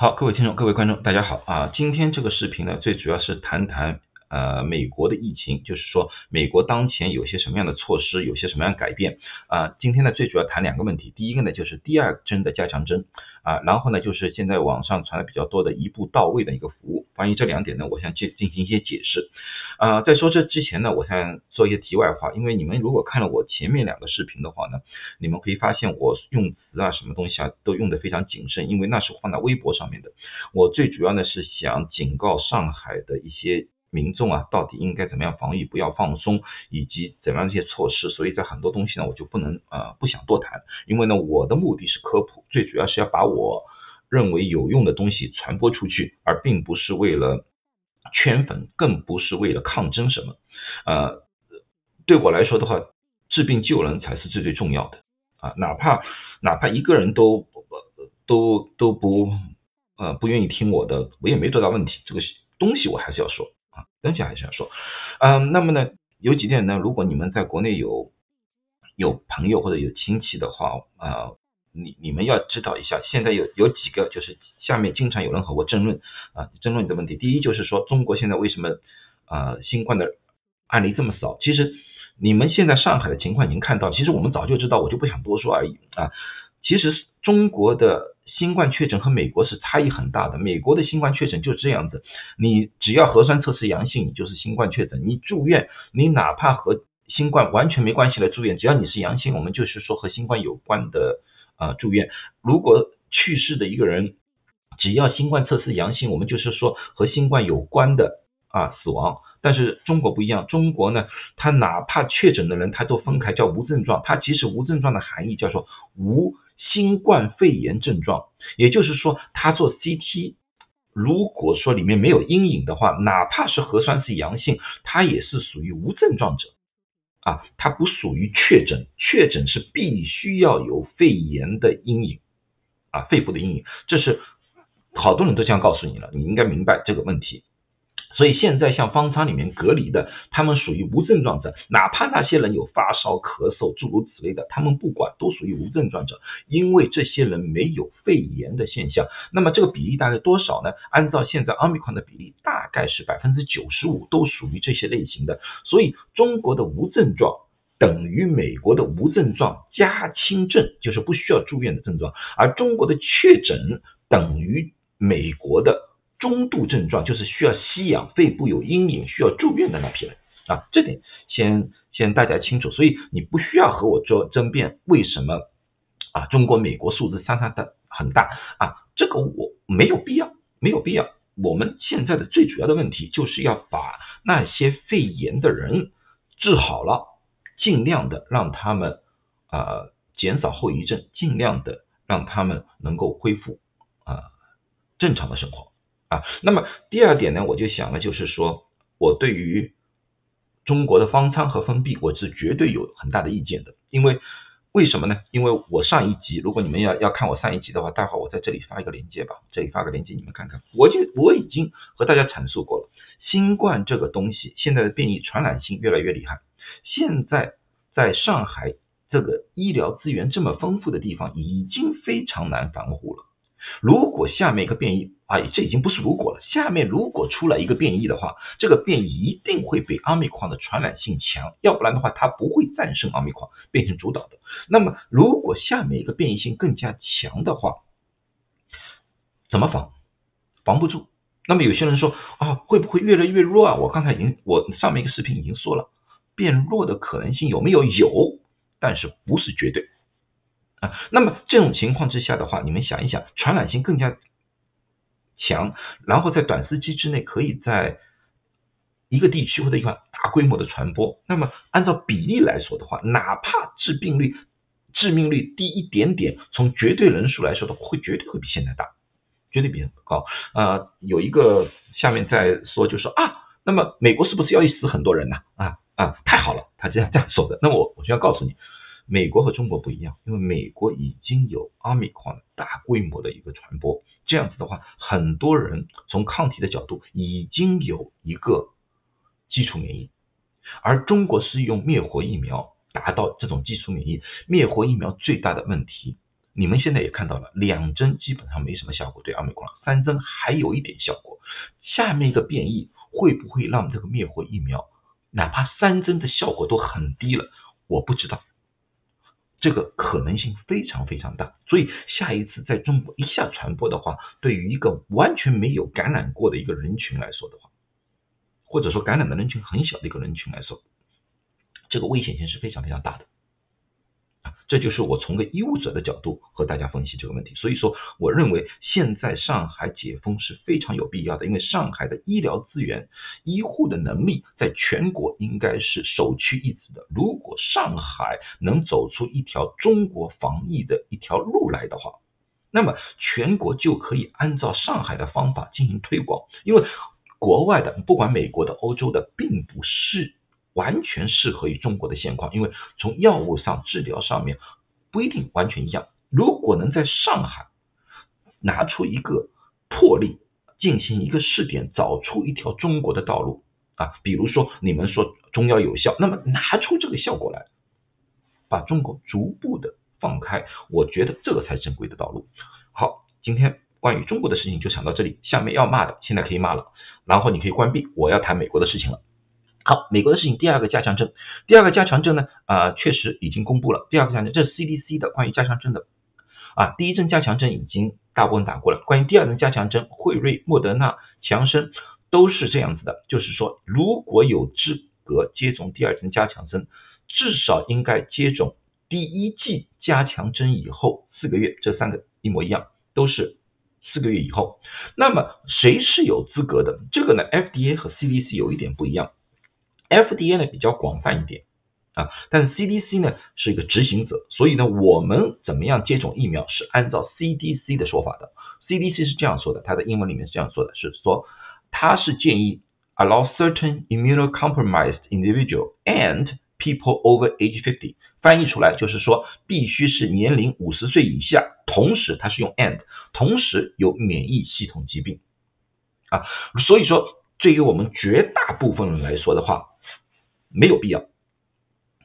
好，各位听众、各位观众，大家好啊！今天这个视频呢，最主要是谈谈呃美国的疫情，就是说美国当前有些什么样的措施，有些什么样改变啊？今天呢，最主要谈两个问题，第一个呢就是第二针的加强针啊，然后呢就是现在网上传的比较多的一步到位的一个服务。关于这两点呢，我想进进行一些解释。啊，在说这之前呢，我想做一些题外话，因为你们如果看了我前面两个视频的话呢，你们可以发现我用词啊，什么东西啊，都用的非常谨慎，因为那是放在微博上面的。我最主要呢是想警告上海的一些民众啊，到底应该怎么样防御，不要放松，以及怎么样一些措施。所以在很多东西呢，我就不能啊，不想多谈，因为呢，我的目的是科普，最主要是要把我认为有用的东西传播出去，而并不是为了。圈粉更不是为了抗争什么，呃，对我来说的话，治病救人才是最最重要的啊，哪怕哪怕一个人都都都不呃不愿意听我的，我也没多大问题，这个东西我还是要说啊，东西还是要说，嗯，那么呢，有几点呢？如果你们在国内有有朋友或者有亲戚的话啊。你你们要知道一下，现在有有几个就是下面经常有人和我争论啊，争论的问题。第一就是说，中国现在为什么啊新冠的案例这么少？其实你们现在上海的情况已经看到，其实我们早就知道，我就不想多说而已啊。其实中国的新冠确诊和美国是差异很大的，美国的新冠确诊就是这样子，你只要核酸测试阳性，你就是新冠确诊，你住院，你哪怕和新冠完全没关系的住院，只要你是阳性，我们就是说和新冠有关的。啊，住院。如果去世的一个人，只要新冠测试阳性，我们就是说和新冠有关的啊死亡。但是中国不一样，中国呢，他哪怕确诊的人，他都分开叫无症状。他其实无症状的含义叫做无新冠肺炎症状，也就是说，他做 CT，如果说里面没有阴影的话，哪怕是核酸是阳性，他也是属于无症状者。啊，它不属于确诊，确诊是必须要有肺炎的阴影，啊，肺部的阴影，这是好多人都这样告诉你了，你应该明白这个问题。所以现在像方舱里面隔离的，他们属于无症状者，哪怕那些人有发烧、咳嗽诸如此类的，他们不管都属于无症状者，因为这些人没有肺炎的现象。那么这个比例大概多少呢？按照现在奥密克戎的比例，大概是百分之九十五都属于这些类型的。所以中国的无症状等于美国的无症状加轻症，就是不需要住院的症状，而中国的确诊等于美国的。度症状就是需要吸氧、肺部有阴影、需要住院的那批人啊，这点先先大家清楚，所以你不需要和我做争辩，为什么啊？中国、美国数字相差的很大啊，这个我没有必要，没有必要。我们现在的最主要的问题就是要把那些肺炎的人治好了，尽量的让他们啊减少后遗症，尽量的让他们能够恢复啊正常的生活。啊，那么第二点呢，我就想了，就是说我对于中国的方舱和封闭，我是绝对有很大的意见的。因为为什么呢？因为我上一集，如果你们要要看我上一集的话，待会儿我在这里发一个链接吧，这里发个链接，你们看看。我就我已经和大家阐述过了，新冠这个东西现在的变异传染性越来越厉害。现在在上海这个医疗资源这么丰富的地方，已经非常难防护了。如果下面一个变异啊，这已经不是如果了。下面如果出来一个变异的话，这个变异一定会比奥密克戎的传染性强，要不然的话它不会战胜奥密克戎变成主导的。那么如果下面一个变异性更加强的话，怎么防？防不住。那么有些人说啊，会不会越来越弱啊？我刚才已经我上面一个视频已经说了，变弱的可能性有没有？有，但是不是绝对。啊，那么这种情况之下的话，你们想一想，传染性更加强，然后在短时期之内可以在一个地区或者一块大规模的传播，那么按照比例来说的话，哪怕致病率、致命率低一点点，从绝对人数来说的话，会绝对会比现在大，绝对比高。啊，有一个下面在说，就说啊，那么美国是不是要死很多人呢？啊啊，太好了，他这样这样说的。那我我就要告诉你。美国和中国不一样，因为美国已经有奥密克大规模的一个传播，这样子的话，很多人从抗体的角度已经有一个基础免疫，而中国是用灭活疫苗达到这种基础免疫。灭活疫苗最大的问题，你们现在也看到了，两针基本上没什么效果，对奥密克，三针还有一点效果。下面一个变异会不会让这个灭活疫苗，哪怕三针的效果都很低了？我不知道，这个可能性非常非常大。所以下一次在中国一下传播的话，对于一个完全没有感染过的一个人群来说的话，或者说感染的人群很小的一个人群来说，这个危险性是非常非常大的。这就是我从个医务者的角度和大家分析这个问题。所以说，我认为现在上海解封是非常有必要的，因为上海的医疗资源、医护的能力在全国应该是首屈一指的。如果上海能走出一条中国防疫的一条路来的话，那么全国就可以按照上海的方法进行推广。因为国外的，不管美国的、欧洲的，并不是。完全适合于中国的现况，因为从药物上、治疗上面不一定完全一样。如果能在上海拿出一个魄力，进行一个试点，找出一条中国的道路啊，比如说你们说中药有效，那么拿出这个效果来，把中国逐步的放开，我觉得这个才正规的道路。好，今天关于中国的事情就讲到这里，下面要骂的现在可以骂了，然后你可以关闭，我要谈美国的事情了。好，美国的事情，第二个加强针，第二个加强针呢，啊，确实已经公布了。第二个加强针，这是 CDC 的关于加强针的，啊，第一针加强针已经大部分打过了。关于第二针加强针，辉瑞、莫德纳、强生都是这样子的，就是说，如果有资格接种第二针加强针，至少应该接种第一剂加强针以后四个月，这三个一模一样，都是四个月以后。那么谁是有资格的？这个呢，FDA 和 CDC 有一点不一样。FDA 呢比较广泛一点啊，但是 CDC 呢是一个执行者，所以呢我们怎么样接种疫苗是按照 CDC 的说法的。CDC 是这样说的，它的英文里面是这样说的，是说它是建议 allow certain immunocompromised individual and people over age fifty，翻译出来就是说必须是年龄五十岁以下，同时它是用 and，同时有免疫系统疾病啊，所以说对于我们绝大部分人来说的话。没有必要，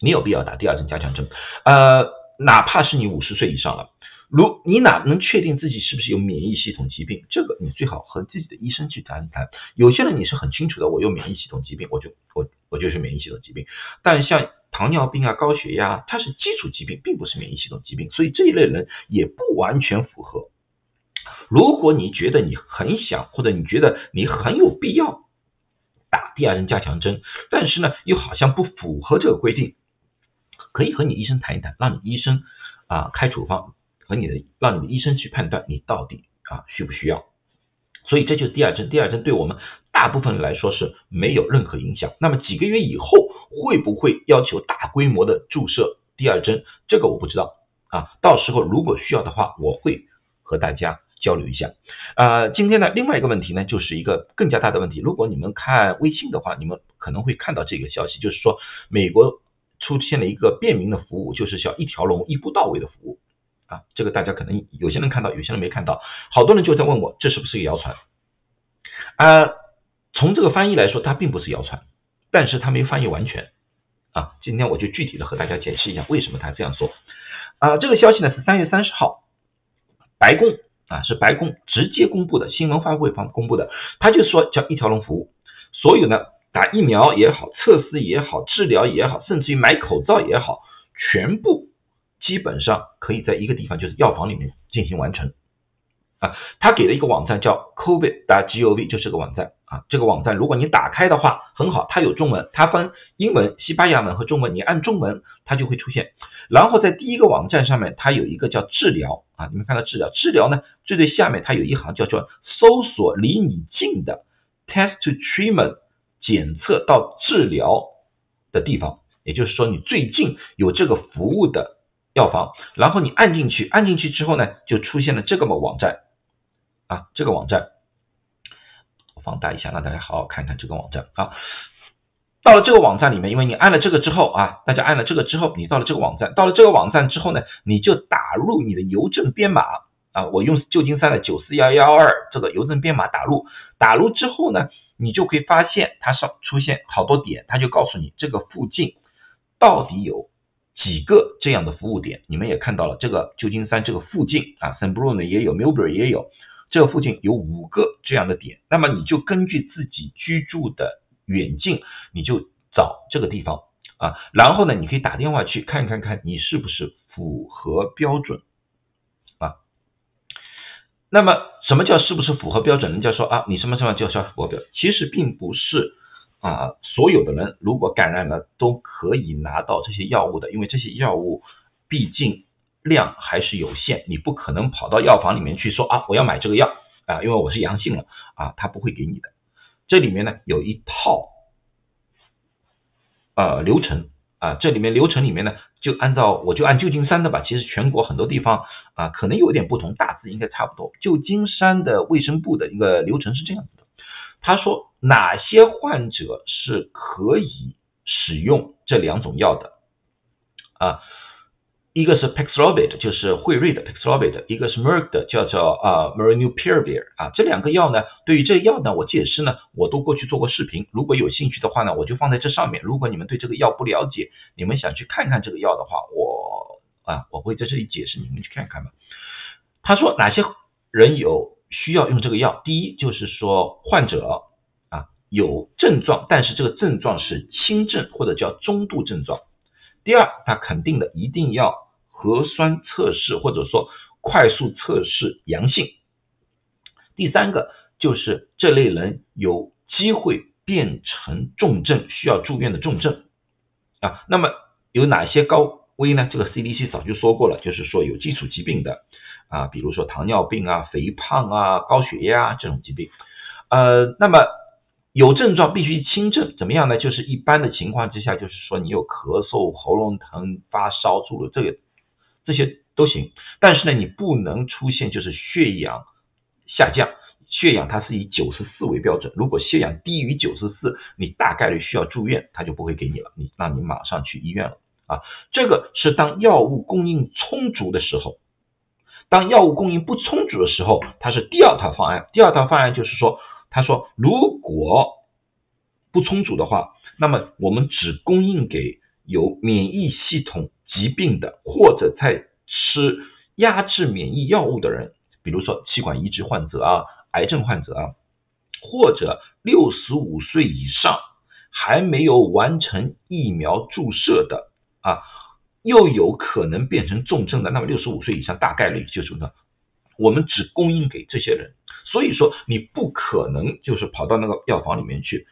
没有必要打第二针加强针。呃，哪怕是你五十岁以上了，如你哪能确定自己是不是有免疫系统疾病？这个你最好和自己的医生去谈一谈。有些人你是很清楚的，我有免疫系统疾病，我就我我就是免疫系统疾病。但像糖尿病啊、高血压，它是基础疾病，并不是免疫系统疾病，所以这一类人也不完全符合。如果你觉得你很想，或者你觉得你很有必要。打第二针加强针，但是呢，又好像不符合这个规定，可以和你医生谈一谈，让你医生啊开处方，和你的让你的医生去判断你到底啊需不需要。所以这就是第二针，第二针对我们大部分人来说是没有任何影响。那么几个月以后会不会要求大规模的注射第二针？这个我不知道啊，到时候如果需要的话，我会和大家。交流一下，呃，今天的另外一个问题呢，就是一个更加大的问题。如果你们看微信的话，你们可能会看到这个消息，就是说美国出现了一个便民的服务，就是叫一条龙、一步到位的服务啊。这个大家可能有些人看到，有些人没看到。好多人就在问我，这是不是个谣传？啊，从这个翻译来说，它并不是谣传，但是它没翻译完全啊。今天我就具体的和大家解释一下为什么他这样说啊。这个消息呢是三月三十号，白宫。啊，是白宫直接公布的新闻发布会方公布的，他就说叫一条龙服务，所有呢打疫苗也好，测试也好，治疗也好，甚至于买口罩也好，全部基本上可以在一个地方，就是药房里面进行完成。啊，他给了一个网站叫 covid.gov，就是个网站啊。这个网站如果你打开的话，很好，它有中文，它分英文、西班牙文和中文，你按中文它就会出现。然后在第一个网站上面，它有一个叫治疗啊，你们看到治疗，治疗呢最最下面它有一行叫做搜索离你近的 test to treatment 检测到治疗的地方，也就是说你最近有这个服务的药房，然后你按进去，按进去之后呢，就出现了这个么网站。啊，这个网站我放大一下，让大家好好看看这个网站啊。到了这个网站里面，因为你按了这个之后啊，大家按了这个之后，你到了这个网站，到了这个网站之后呢，你就打入你的邮政编码啊。我用旧金山的九四幺幺二这个邮政编码打入，打入之后呢，你就可以发现它上出现好多点，它就告诉你这个附近到底有几个这样的服务点，你们也看到了，这个旧金山这个附近啊，San Bruno 也有，Millbury 也有，这附近有五个这样的点，那么你就根据自己居住的远近，你就找这个地方啊，然后呢，你可以打电话去看看看你是不是符合标准啊。那么什么叫是不是符合标准？人家说啊，你什么什么叫符合标准？其实并不是。啊，所有的人如果感染了都可以拿到这些药物的，因为这些药物毕竟量还是有限，你不可能跑到药房里面去说啊，我要买这个药啊，因为我是阳性了啊，他不会给你的。这里面呢有一套呃流程啊，这里面流程里面呢就按照我就按旧金山的吧，其实全国很多地方啊可能有点不同，大致应该差不多。旧金山的卫生部的一个流程是这样子的。他说哪些患者是可以使用这两种药的啊？一个是 Paxlovid，就是辉瑞的 Paxlovid，一个是 Merck 的，叫做啊 m a r i n u p i r a v i r 啊。这两个药呢，对于这药呢，我解释呢，我都过去做过视频。如果有兴趣的话呢，我就放在这上面。如果你们对这个药不了解，你们想去看看这个药的话，我啊我会在这里解释，你们去看看吧。他说哪些人有？需要用这个药，第一就是说患者啊有症状，但是这个症状是轻症或者叫中度症状。第二，他肯定的一定要核酸测试或者说快速测试阳性。第三个就是这类人有机会变成重症，需要住院的重症啊。那么有哪些高危呢？这个 CDC 早就说过了，就是说有基础疾病的。啊，比如说糖尿病啊、肥胖啊、高血压这种疾病，呃，那么有症状必须轻症，怎么样呢？就是一般的情况之下，就是说你有咳嗽、喉咙疼、发烧、住了这个这些都行，但是呢，你不能出现就是血氧下降，血氧它是以九十四为标准，如果血氧低于九十四，你大概率需要住院，他就不会给你了，你让你马上去医院了啊。这个是当药物供应充足的时候。当药物供应不充足的时候，它是第二套方案。第二套方案就是说，他说如果不充足的话，那么我们只供应给有免疫系统疾病的或者在吃压制免疫药物的人，比如说气管移植患者啊、癌症患者啊，或者六十五岁以上还没有完成疫苗注射的啊。又有可能变成重症的，那么六十五岁以上大概率就是呢，我们只供应给这些人，所以说你不可能就是跑到那个药房里面去，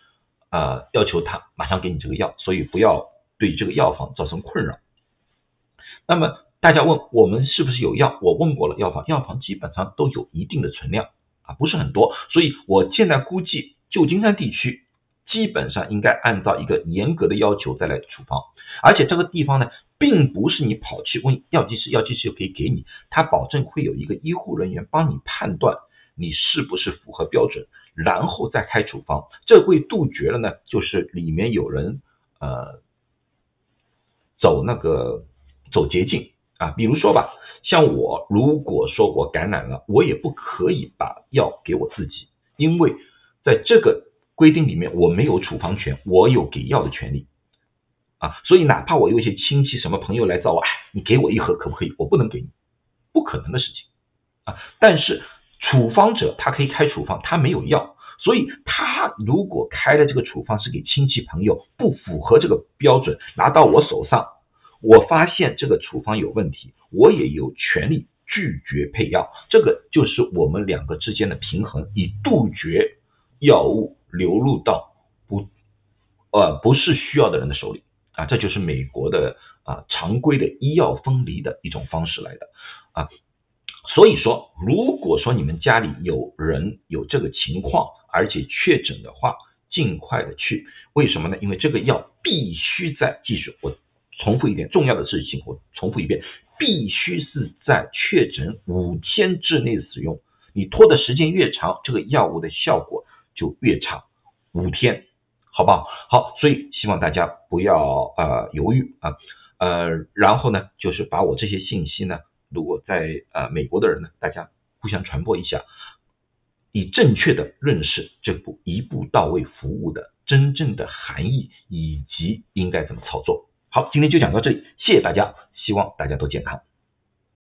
啊，要求他马上给你这个药，所以不要对这个药房造成困扰。那么大家问我们是不是有药？我问过了，药房药房基本上都有一定的存量啊，不是很多，所以我现在估计旧金山地区基本上应该按照一个严格的要求再来处方，而且这个地方呢。并不是你跑去问药剂师，药剂师就可以给你，他保证会有一个医护人员帮你判断你是不是符合标准，然后再开处方。这会杜绝了呢，就是里面有人呃走那个走捷径啊，比如说吧，像我如果说我感染了，我也不可以把药给我自己，因为在这个规定里面我没有处方权，我有给药的权利。啊，所以哪怕我有一些亲戚、什么朋友来找我，哎，你给我一盒可不可以？我不能给你，不可能的事情啊。但是处方者他可以开处方，他没有药，所以他如果开的这个处方是给亲戚朋友，不符合这个标准，拿到我手上，我发现这个处方有问题，我也有权利拒绝配药。这个就是我们两个之间的平衡，以杜绝药物流入到不呃不是需要的人的手里。啊，这就是美国的啊常规的医药分离的一种方式来的啊，所以说，如果说你们家里有人有这个情况，而且确诊的话，尽快的去，为什么呢？因为这个药必须在继续，我重复一点重要的事情，我重复一遍，必须是在确诊五天之内使用，你拖的时间越长，这个药物的效果就越差，五天。好不好？好，所以希望大家不要呃犹豫啊，呃，然后呢，就是把我这些信息呢，如果在呃美国的人呢，大家互相传播一下，以正确的认识这部一步到位服务的真正的含义以及应该怎么操作。好，今天就讲到这里，谢谢大家，希望大家都健康。